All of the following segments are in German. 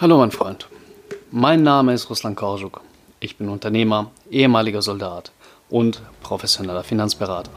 Hallo mein Freund, mein Name ist Ruslan Korjuk. Ich bin Unternehmer, ehemaliger Soldat und professioneller Finanzberater.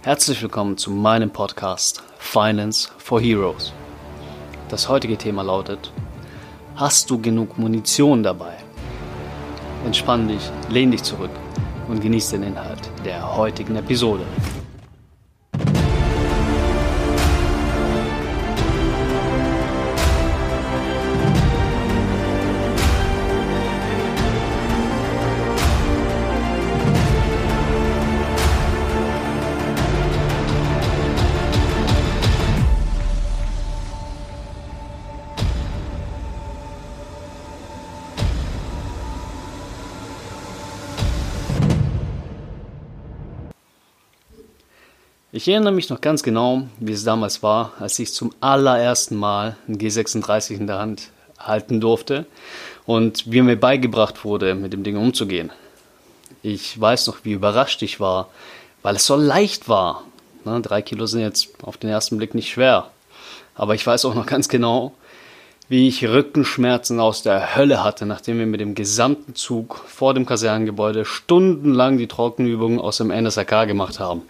Herzlich willkommen zu meinem Podcast Finance for Heroes. Das heutige Thema lautet, hast du genug Munition dabei? Entspann dich, lehn dich zurück und genieß den Inhalt der heutigen Episode. Ich erinnere mich noch ganz genau, wie es damals war, als ich zum allerersten Mal ein G36 in der Hand halten durfte und wie mir beigebracht wurde, mit dem Ding umzugehen. Ich weiß noch, wie überrascht ich war, weil es so leicht war. Ne, drei Kilo sind jetzt auf den ersten Blick nicht schwer. Aber ich weiß auch noch ganz genau, wie ich Rückenschmerzen aus der Hölle hatte, nachdem wir mit dem gesamten Zug vor dem Kasernengebäude stundenlang die Trockenübungen aus dem NSAK gemacht haben.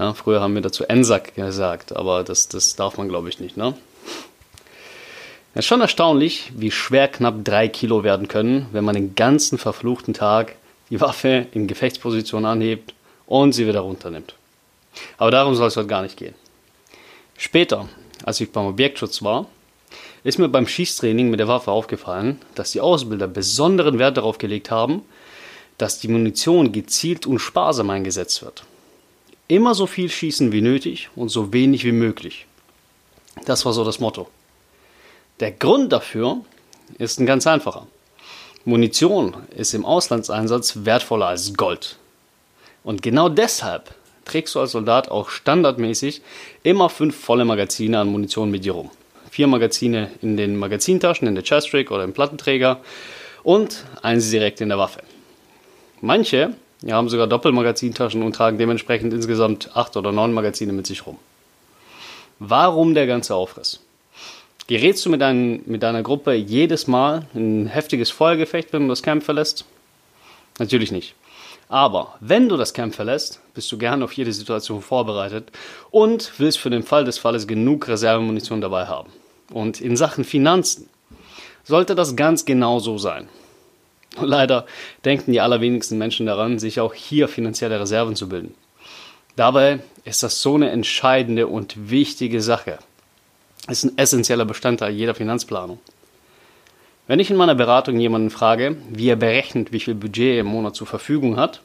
Ja, früher haben wir dazu Ensack gesagt, aber das, das darf man, glaube ich, nicht. Ne? Es ist schon erstaunlich, wie schwer knapp drei Kilo werden können, wenn man den ganzen verfluchten Tag die Waffe in Gefechtsposition anhebt und sie wieder runternimmt. Aber darum soll es heute gar nicht gehen. Später, als ich beim Objektschutz war, ist mir beim Schießtraining mit der Waffe aufgefallen, dass die Ausbilder besonderen Wert darauf gelegt haben, dass die Munition gezielt und sparsam eingesetzt wird. Immer so viel schießen wie nötig und so wenig wie möglich. Das war so das Motto. Der Grund dafür ist ein ganz einfacher. Munition ist im Auslandseinsatz wertvoller als Gold. Und genau deshalb trägst du als Soldat auch standardmäßig immer fünf volle Magazine an Munition mit dir rum. Vier Magazine in den Magazintaschen, in der Chestrig oder im Plattenträger und eins direkt in der Waffe. Manche wir haben sogar Doppelmagazintaschen und tragen dementsprechend insgesamt acht oder neun Magazine mit sich rum. Warum der ganze Aufriss? Gerätst du mit, dein, mit deiner Gruppe jedes Mal in ein heftiges Feuergefecht, wenn du das Camp verlässt? Natürlich nicht. Aber wenn du das Camp verlässt, bist du gerne auf jede Situation vorbereitet und willst für den Fall des Falles genug Reservemunition dabei haben. Und in Sachen Finanzen sollte das ganz genau so sein. Leider denken die allerwenigsten Menschen daran, sich auch hier finanzielle Reserven zu bilden. Dabei ist das so eine entscheidende und wichtige Sache. Es ist ein essentieller Bestandteil jeder Finanzplanung. Wenn ich in meiner Beratung jemanden frage, wie er berechnet, wie viel Budget er im Monat zur Verfügung hat,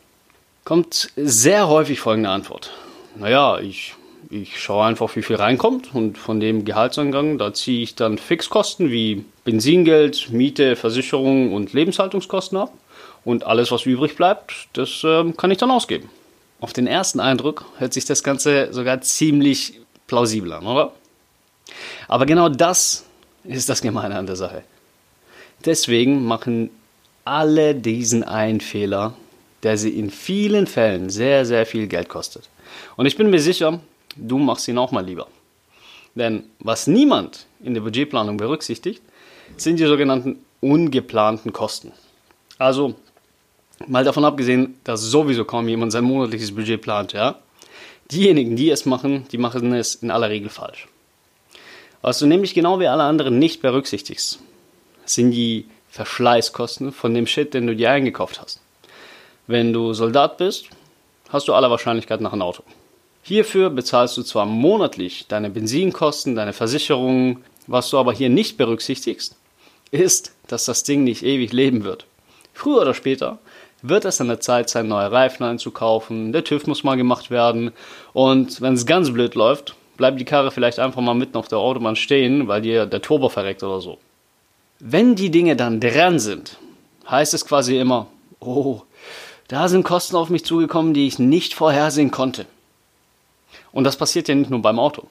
kommt sehr häufig folgende Antwort. Naja, ich ich schaue einfach, wie viel reinkommt und von dem Gehaltsangang, da ziehe ich dann Fixkosten wie Benzingeld, Miete, Versicherung und Lebenshaltungskosten ab. Und alles, was übrig bleibt, das äh, kann ich dann ausgeben. Auf den ersten Eindruck hört sich das Ganze sogar ziemlich plausibel an, oder? Aber genau das ist das Gemeine an der Sache. Deswegen machen alle diesen einen Fehler, der sie in vielen Fällen sehr, sehr viel Geld kostet. Und ich bin mir sicher, du machst ihn auch mal lieber. Denn was niemand in der Budgetplanung berücksichtigt, sind die sogenannten ungeplanten Kosten. Also mal davon abgesehen, dass sowieso kaum jemand sein monatliches Budget plant, ja. Diejenigen, die es machen, die machen es in aller Regel falsch. Was du nämlich genau wie alle anderen nicht berücksichtigst, sind die Verschleißkosten von dem Shit, den du dir eingekauft hast. Wenn du Soldat bist, hast du aller Wahrscheinlichkeit nach ein Auto. Hierfür bezahlst du zwar monatlich deine Benzinkosten, deine Versicherungen, was du aber hier nicht berücksichtigst, ist, dass das Ding nicht ewig leben wird. Früher oder später wird es an der Zeit sein, neue Reifen einzukaufen, der TÜV muss mal gemacht werden und wenn es ganz blöd läuft, bleibt die Karre vielleicht einfach mal mitten auf der Autobahn stehen, weil dir der Turbo verreckt oder so. Wenn die Dinge dann dran sind, heißt es quasi immer, oh, da sind Kosten auf mich zugekommen, die ich nicht vorhersehen konnte. Und das passiert ja nicht nur beim Auto.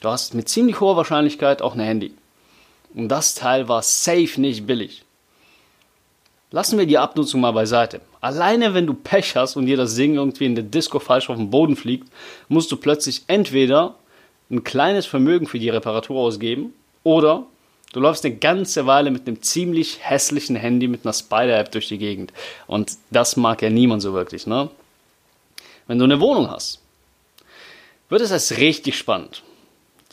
Du hast mit ziemlich hoher Wahrscheinlichkeit auch ein Handy. Und das Teil war safe nicht billig. Lassen wir die Abnutzung mal beiseite. Alleine wenn du Pech hast und dir das Ding irgendwie in der Disco falsch auf den Boden fliegt, musst du plötzlich entweder ein kleines Vermögen für die Reparatur ausgeben oder Du läufst eine ganze Weile mit einem ziemlich hässlichen Handy mit einer Spider-App durch die Gegend. Und das mag ja niemand so wirklich, ne? Wenn du eine Wohnung hast, wird es erst richtig spannend.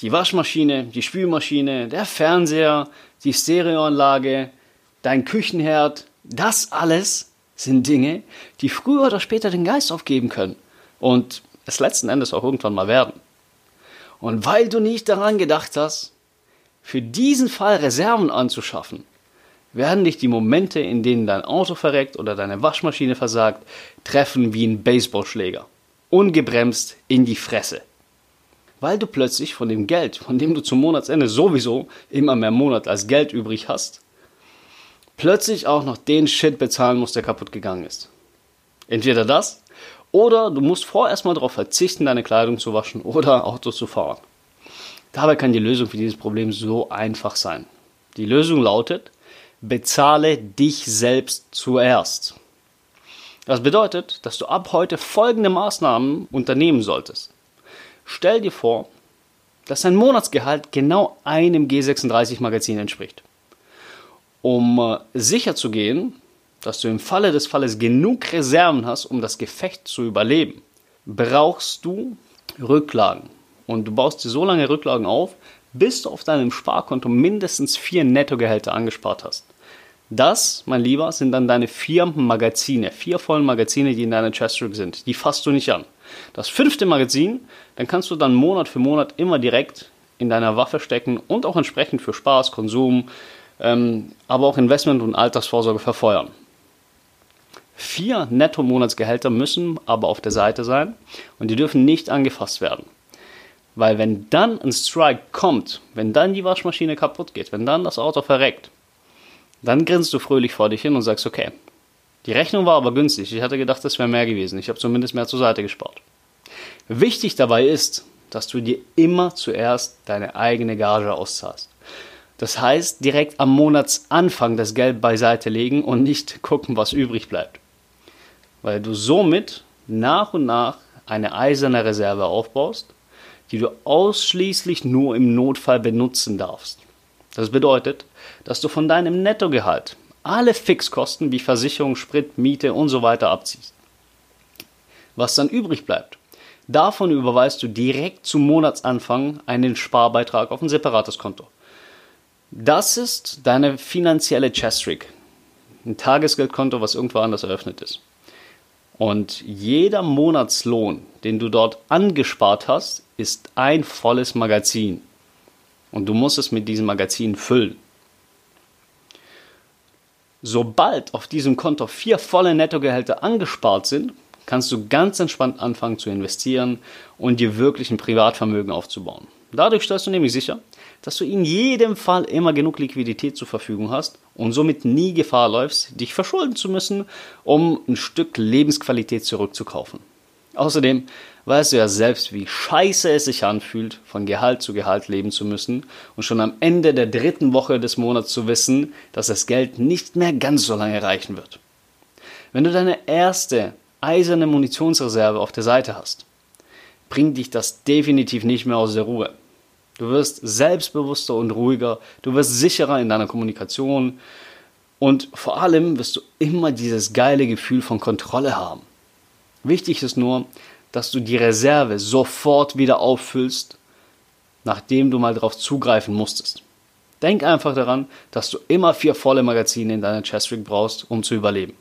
Die Waschmaschine, die Spülmaschine, der Fernseher, die Stereoanlage, dein Küchenherd, das alles sind Dinge, die früher oder später den Geist aufgeben können und es letzten Endes auch irgendwann mal werden. Und weil du nicht daran gedacht hast, für diesen Fall Reserven anzuschaffen, werden dich die Momente, in denen dein Auto verreckt oder deine Waschmaschine versagt, treffen wie ein Baseballschläger. Ungebremst in die Fresse. Weil du plötzlich von dem Geld, von dem du zum Monatsende sowieso immer mehr Monat als Geld übrig hast, plötzlich auch noch den Shit bezahlen musst, der kaputt gegangen ist. Entweder das oder du musst vorerst mal darauf verzichten, deine Kleidung zu waschen oder Auto zu fahren. Dabei kann die Lösung für dieses Problem so einfach sein. Die Lösung lautet, bezahle dich selbst zuerst. Das bedeutet, dass du ab heute folgende Maßnahmen unternehmen solltest. Stell dir vor, dass dein Monatsgehalt genau einem G36-Magazin entspricht. Um äh, sicher zu gehen, dass du im Falle des Falles genug Reserven hast, um das Gefecht zu überleben, brauchst du Rücklagen. Und du baust dir so lange Rücklagen auf, bis du auf deinem Sparkonto mindestens vier Nettogehälter angespart hast. Das, mein Lieber, sind dann deine vier Magazine, vier vollen Magazine, die in deiner Chestrick sind. Die fasst du nicht an. Das fünfte Magazin, dann kannst du dann Monat für Monat immer direkt in deiner Waffe stecken und auch entsprechend für Spaß, Konsum, ähm, aber auch Investment und Altersvorsorge verfeuern. Vier Netto-Monatsgehälter müssen aber auf der Seite sein und die dürfen nicht angefasst werden. Weil wenn dann ein Strike kommt, wenn dann die Waschmaschine kaputt geht, wenn dann das Auto verreckt, dann grinst du fröhlich vor dich hin und sagst, okay, die Rechnung war aber günstig. Ich hatte gedacht, das wäre mehr gewesen. Ich habe zumindest mehr zur Seite gespart. Wichtig dabei ist, dass du dir immer zuerst deine eigene Gage auszahlst. Das heißt, direkt am Monatsanfang das Geld beiseite legen und nicht gucken, was übrig bleibt. Weil du somit nach und nach eine eiserne Reserve aufbaust, die du ausschließlich nur im Notfall benutzen darfst. Das bedeutet, dass du von deinem Nettogehalt alle Fixkosten wie Versicherung, Sprit, Miete und so weiter abziehst. Was dann übrig bleibt, davon überweist du direkt zum Monatsanfang einen Sparbeitrag auf ein separates Konto. Das ist deine finanzielle Chestrick. Ein Tagesgeldkonto, was irgendwo anders eröffnet ist. Und jeder Monatslohn, den du dort angespart hast, ist ein volles Magazin. Und du musst es mit diesem Magazin füllen. Sobald auf diesem Konto vier volle Nettogehälter angespart sind, kannst du ganz entspannt anfangen zu investieren und dir wirklich ein Privatvermögen aufzubauen. Dadurch stellst du nämlich sicher, dass du in jedem Fall immer genug Liquidität zur Verfügung hast und somit nie Gefahr läufst, dich verschulden zu müssen, um ein Stück Lebensqualität zurückzukaufen. Außerdem weißt du ja selbst, wie scheiße es sich anfühlt, von Gehalt zu Gehalt leben zu müssen und schon am Ende der dritten Woche des Monats zu wissen, dass das Geld nicht mehr ganz so lange reichen wird. Wenn du deine erste eiserne Munitionsreserve auf der Seite hast, bringt dich das definitiv nicht mehr aus der Ruhe. Du wirst selbstbewusster und ruhiger, du wirst sicherer in deiner Kommunikation und vor allem wirst du immer dieses geile Gefühl von Kontrolle haben. Wichtig ist nur, dass du die Reserve sofort wieder auffüllst, nachdem du mal darauf zugreifen musstest. Denk einfach daran, dass du immer vier volle Magazine in deiner Chestrig brauchst, um zu überleben.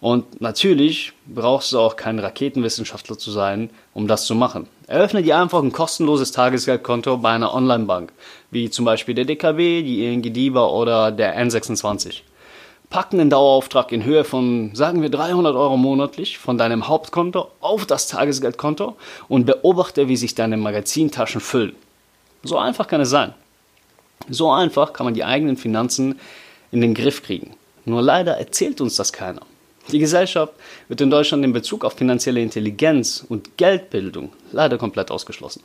Und natürlich brauchst du auch kein Raketenwissenschaftler zu sein, um das zu machen. Eröffne dir einfach ein kostenloses Tagesgeldkonto bei einer Online-Bank, wie zum Beispiel der DKB, die ING DIBA oder der N26. Pack einen Dauerauftrag in Höhe von, sagen wir, 300 Euro monatlich von deinem Hauptkonto auf das Tagesgeldkonto und beobachte, wie sich deine Magazintaschen füllen. So einfach kann es sein. So einfach kann man die eigenen Finanzen in den Griff kriegen. Nur leider erzählt uns das keiner. Die Gesellschaft wird in Deutschland in Bezug auf finanzielle Intelligenz und Geldbildung leider komplett ausgeschlossen.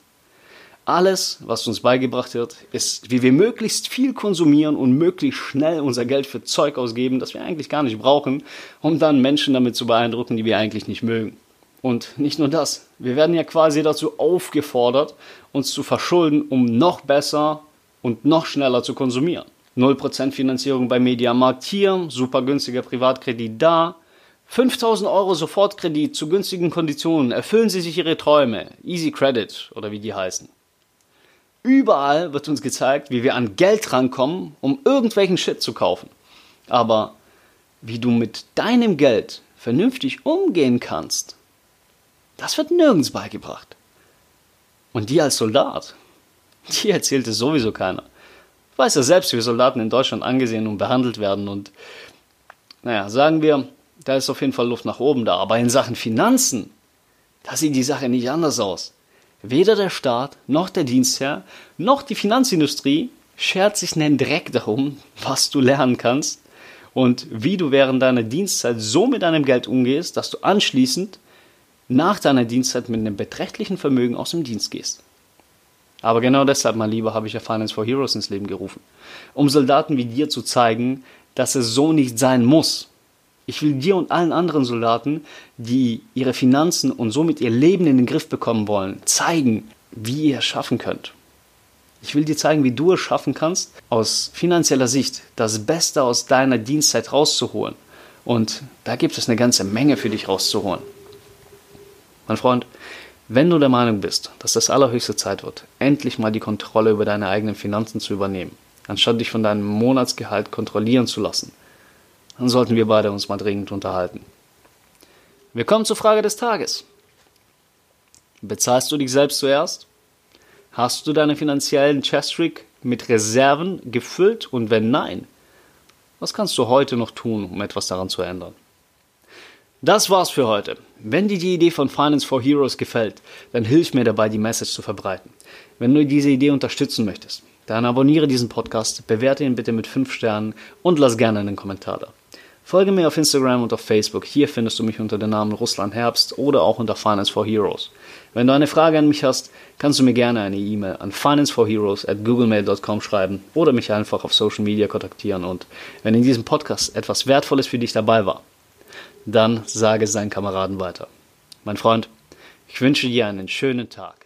Alles, was uns beigebracht wird, ist, wie wir möglichst viel konsumieren und möglichst schnell unser Geld für Zeug ausgeben, das wir eigentlich gar nicht brauchen, um dann Menschen damit zu beeindrucken, die wir eigentlich nicht mögen. Und nicht nur das, wir werden ja quasi dazu aufgefordert, uns zu verschulden, um noch besser und noch schneller zu konsumieren. 0% Finanzierung bei Mediamarkt hier, super günstiger Privatkredit da, 5000 Euro Sofortkredit zu günstigen Konditionen, erfüllen Sie sich Ihre Träume, Easy Credit oder wie die heißen. Überall wird uns gezeigt, wie wir an Geld rankommen, um irgendwelchen Shit zu kaufen. Aber wie du mit deinem Geld vernünftig umgehen kannst, das wird nirgends beigebracht. Und dir als Soldat, dir erzählt es sowieso keiner. Ich weiß ja selbst, wie Soldaten in Deutschland angesehen und behandelt werden. Und naja, sagen wir, da ist auf jeden Fall Luft nach oben da. Aber in Sachen Finanzen, da sieht die Sache nicht anders aus. Weder der Staat, noch der Dienstherr, noch die Finanzindustrie schert sich einen Dreck darum, was du lernen kannst und wie du während deiner Dienstzeit so mit deinem Geld umgehst, dass du anschließend nach deiner Dienstzeit mit einem beträchtlichen Vermögen aus dem Dienst gehst. Aber genau deshalb, mein Lieber, habe ich ja Finance for Heroes ins Leben gerufen. Um Soldaten wie dir zu zeigen, dass es so nicht sein muss. Ich will dir und allen anderen Soldaten, die ihre Finanzen und somit ihr Leben in den Griff bekommen wollen, zeigen, wie ihr es schaffen könnt. Ich will dir zeigen, wie du es schaffen kannst, aus finanzieller Sicht das Beste aus deiner Dienstzeit rauszuholen. Und da gibt es eine ganze Menge für dich rauszuholen. Mein Freund, wenn du der Meinung bist, dass das allerhöchste Zeit wird, endlich mal die Kontrolle über deine eigenen Finanzen zu übernehmen, anstatt dich von deinem Monatsgehalt kontrollieren zu lassen, dann sollten wir beide uns mal dringend unterhalten. Wir kommen zur Frage des Tages. Bezahlst du dich selbst zuerst? Hast du deinen finanziellen Chestrig mit Reserven gefüllt und wenn nein, was kannst du heute noch tun, um etwas daran zu ändern? Das war's für heute. Wenn dir die Idee von Finance for Heroes gefällt, dann hilf mir dabei, die Message zu verbreiten. Wenn du diese Idee unterstützen möchtest, dann abonniere diesen Podcast, bewerte ihn bitte mit 5 Sternen und lass gerne einen Kommentar da. Folge mir auf Instagram und auf Facebook. Hier findest du mich unter dem Namen Russland Herbst oder auch unter Finance for Heroes. Wenn du eine Frage an mich hast, kannst du mir gerne eine E-Mail an financeforheroes at googlemail.com schreiben oder mich einfach auf Social Media kontaktieren. Und wenn in diesem Podcast etwas Wertvolles für dich dabei war, dann sage es deinen Kameraden weiter. Mein Freund, ich wünsche dir einen schönen Tag.